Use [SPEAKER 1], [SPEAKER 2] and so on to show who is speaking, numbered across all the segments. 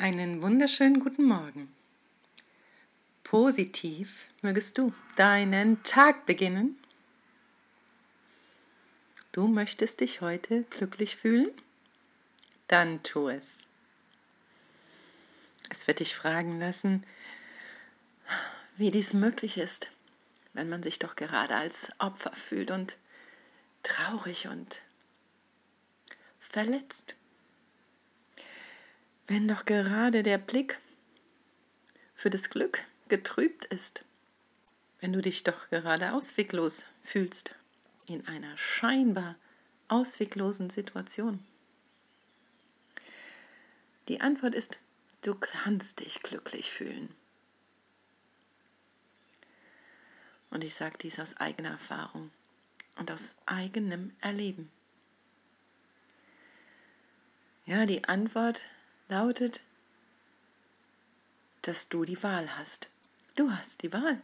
[SPEAKER 1] Einen wunderschönen guten Morgen. Positiv mögest du deinen Tag beginnen. Du möchtest dich heute glücklich fühlen? Dann tu es. Es wird dich fragen lassen, wie dies möglich ist, wenn man sich doch gerade als Opfer fühlt und traurig und verletzt. Wenn doch gerade der Blick für das Glück getrübt ist, wenn du dich doch gerade ausweglos fühlst in einer scheinbar ausweglosen Situation. Die Antwort ist, du kannst dich glücklich fühlen. Und ich sage dies aus eigener Erfahrung und aus eigenem Erleben. Ja, die Antwort lautet, dass du die Wahl hast. Du hast die Wahl.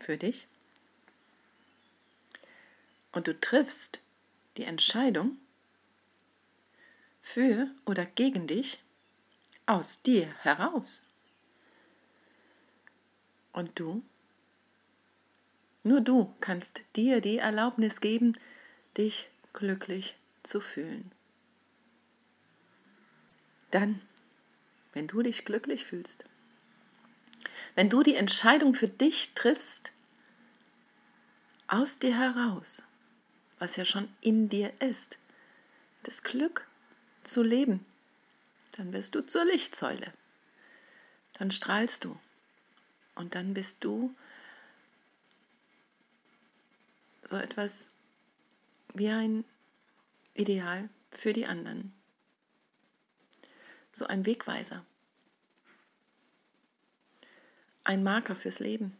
[SPEAKER 1] Für dich. Und du triffst die Entscheidung für oder gegen dich aus dir heraus. Und du, nur du kannst dir die Erlaubnis geben, dich glücklich zu fühlen. Dann, wenn du dich glücklich fühlst, wenn du die Entscheidung für dich triffst, aus dir heraus, was ja schon in dir ist, das Glück zu leben, dann wirst du zur Lichtsäule. Dann strahlst du. Und dann bist du so etwas wie ein Ideal für die anderen so ein Wegweiser, ein Marker fürs Leben.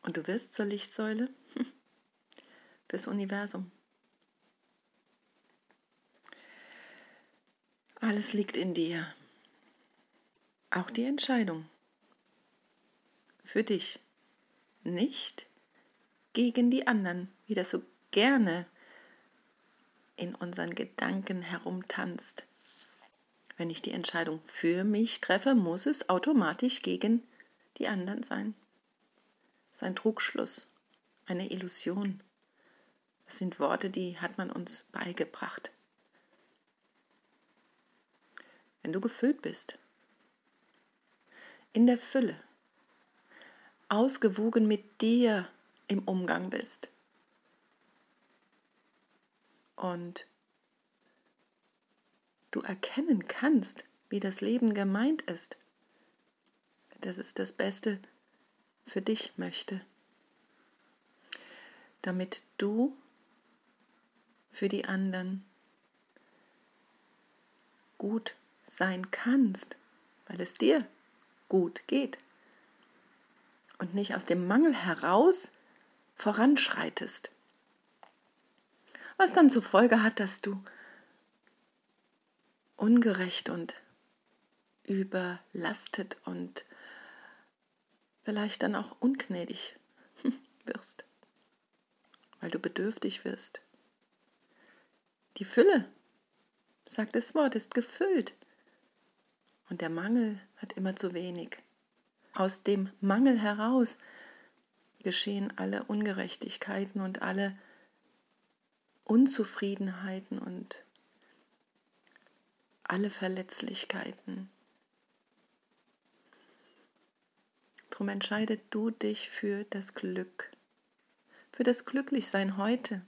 [SPEAKER 1] Und du wirst zur Lichtsäule fürs Universum. Alles liegt in dir. Auch die Entscheidung. Für dich. Nicht gegen die anderen, wie das so gerne in unseren Gedanken herumtanzt. Wenn ich die Entscheidung für mich treffe, muss es automatisch gegen die anderen sein. Das ist ein Trugschluss, eine Illusion. Das sind Worte, die hat man uns beigebracht. Wenn du gefüllt bist, in der Fülle, ausgewogen mit dir im Umgang bist, und du erkennen kannst, wie das Leben gemeint ist, dass es das Beste für dich möchte, damit du für die anderen gut sein kannst, weil es dir gut geht und nicht aus dem Mangel heraus voranschreitest was dann zur Folge hat, dass du ungerecht und überlastet und vielleicht dann auch ungnädig wirst, weil du bedürftig wirst. Die Fülle, sagt das Wort, ist gefüllt und der Mangel hat immer zu wenig. Aus dem Mangel heraus geschehen alle Ungerechtigkeiten und alle Unzufriedenheiten und alle Verletzlichkeiten. Drum entscheidet du dich für das Glück, für das Glücklichsein heute.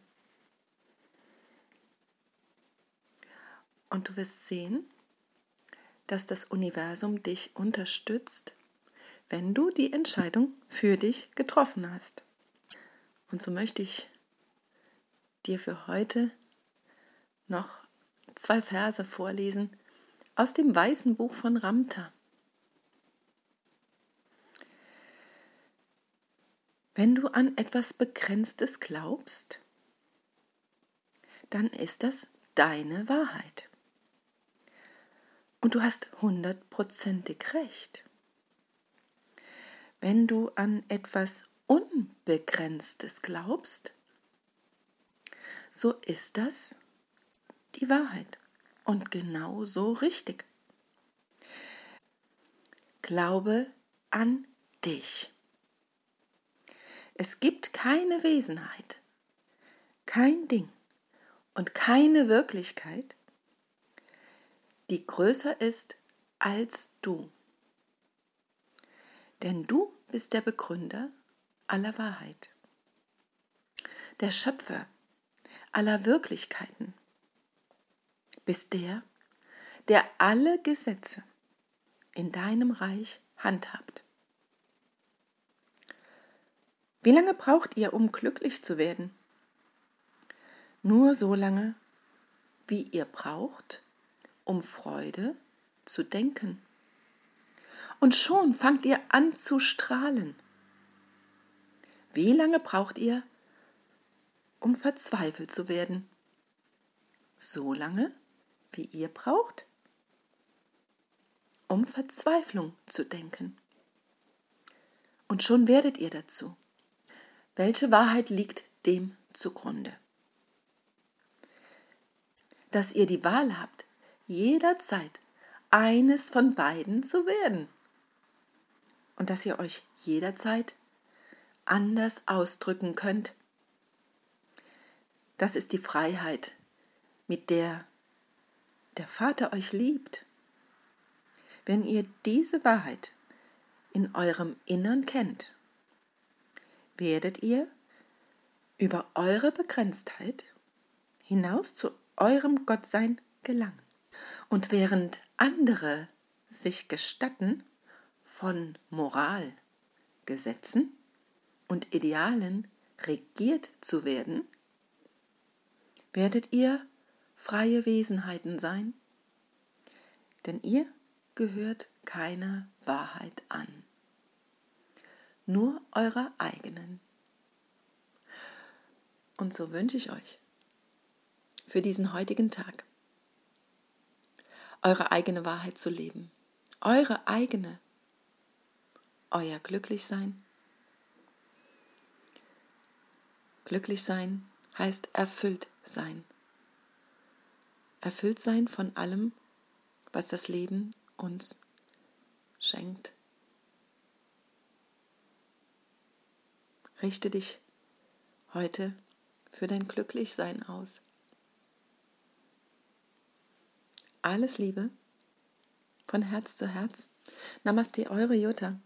[SPEAKER 1] Und du wirst sehen, dass das Universum dich unterstützt, wenn du die Entscheidung für dich getroffen hast. Und so möchte ich dir für heute noch zwei Verse vorlesen aus dem weißen Buch von Ramta. Wenn du an etwas Begrenztes glaubst, dann ist das deine Wahrheit. Und du hast hundertprozentig recht. Wenn du an etwas Unbegrenztes glaubst, so ist das die Wahrheit. und genau so richtig. Glaube an dich. Es gibt keine Wesenheit, kein Ding und keine Wirklichkeit, die größer ist als du. Denn du bist der Begründer aller Wahrheit, der Schöpfer aller Wirklichkeiten, bist der, der alle Gesetze in deinem Reich handhabt. Wie lange braucht ihr, um glücklich zu werden? Nur so lange, wie ihr braucht, um Freude zu denken. Und schon fangt ihr an zu strahlen. Wie lange braucht ihr, um verzweifelt zu werden? So lange, wie ihr braucht, um Verzweiflung zu denken. Und schon werdet ihr dazu. Welche Wahrheit liegt dem zugrunde? Dass ihr die Wahl habt, jederzeit eines von beiden zu werden. Und dass ihr euch jederzeit anders ausdrücken könnt. Das ist die Freiheit, mit der der Vater euch liebt. Wenn ihr diese Wahrheit in eurem Innern kennt, werdet ihr über eure Begrenztheit hinaus zu eurem Gottsein gelangen. Und während andere sich gestatten, von Moral, Gesetzen und Idealen regiert zu werden, werdet ihr freie Wesenheiten sein, denn ihr gehört keiner Wahrheit an, nur eurer eigenen. Und so wünsche ich euch für diesen heutigen Tag eure eigene Wahrheit zu leben, eure eigene, euer Glücklichsein. Glücklich sein heißt erfüllt sein. Erfüllt sein von allem, was das Leben uns schenkt. Richte dich heute für dein Glücklichsein aus. Alles Liebe von Herz zu Herz. Namaste, eure Jutta.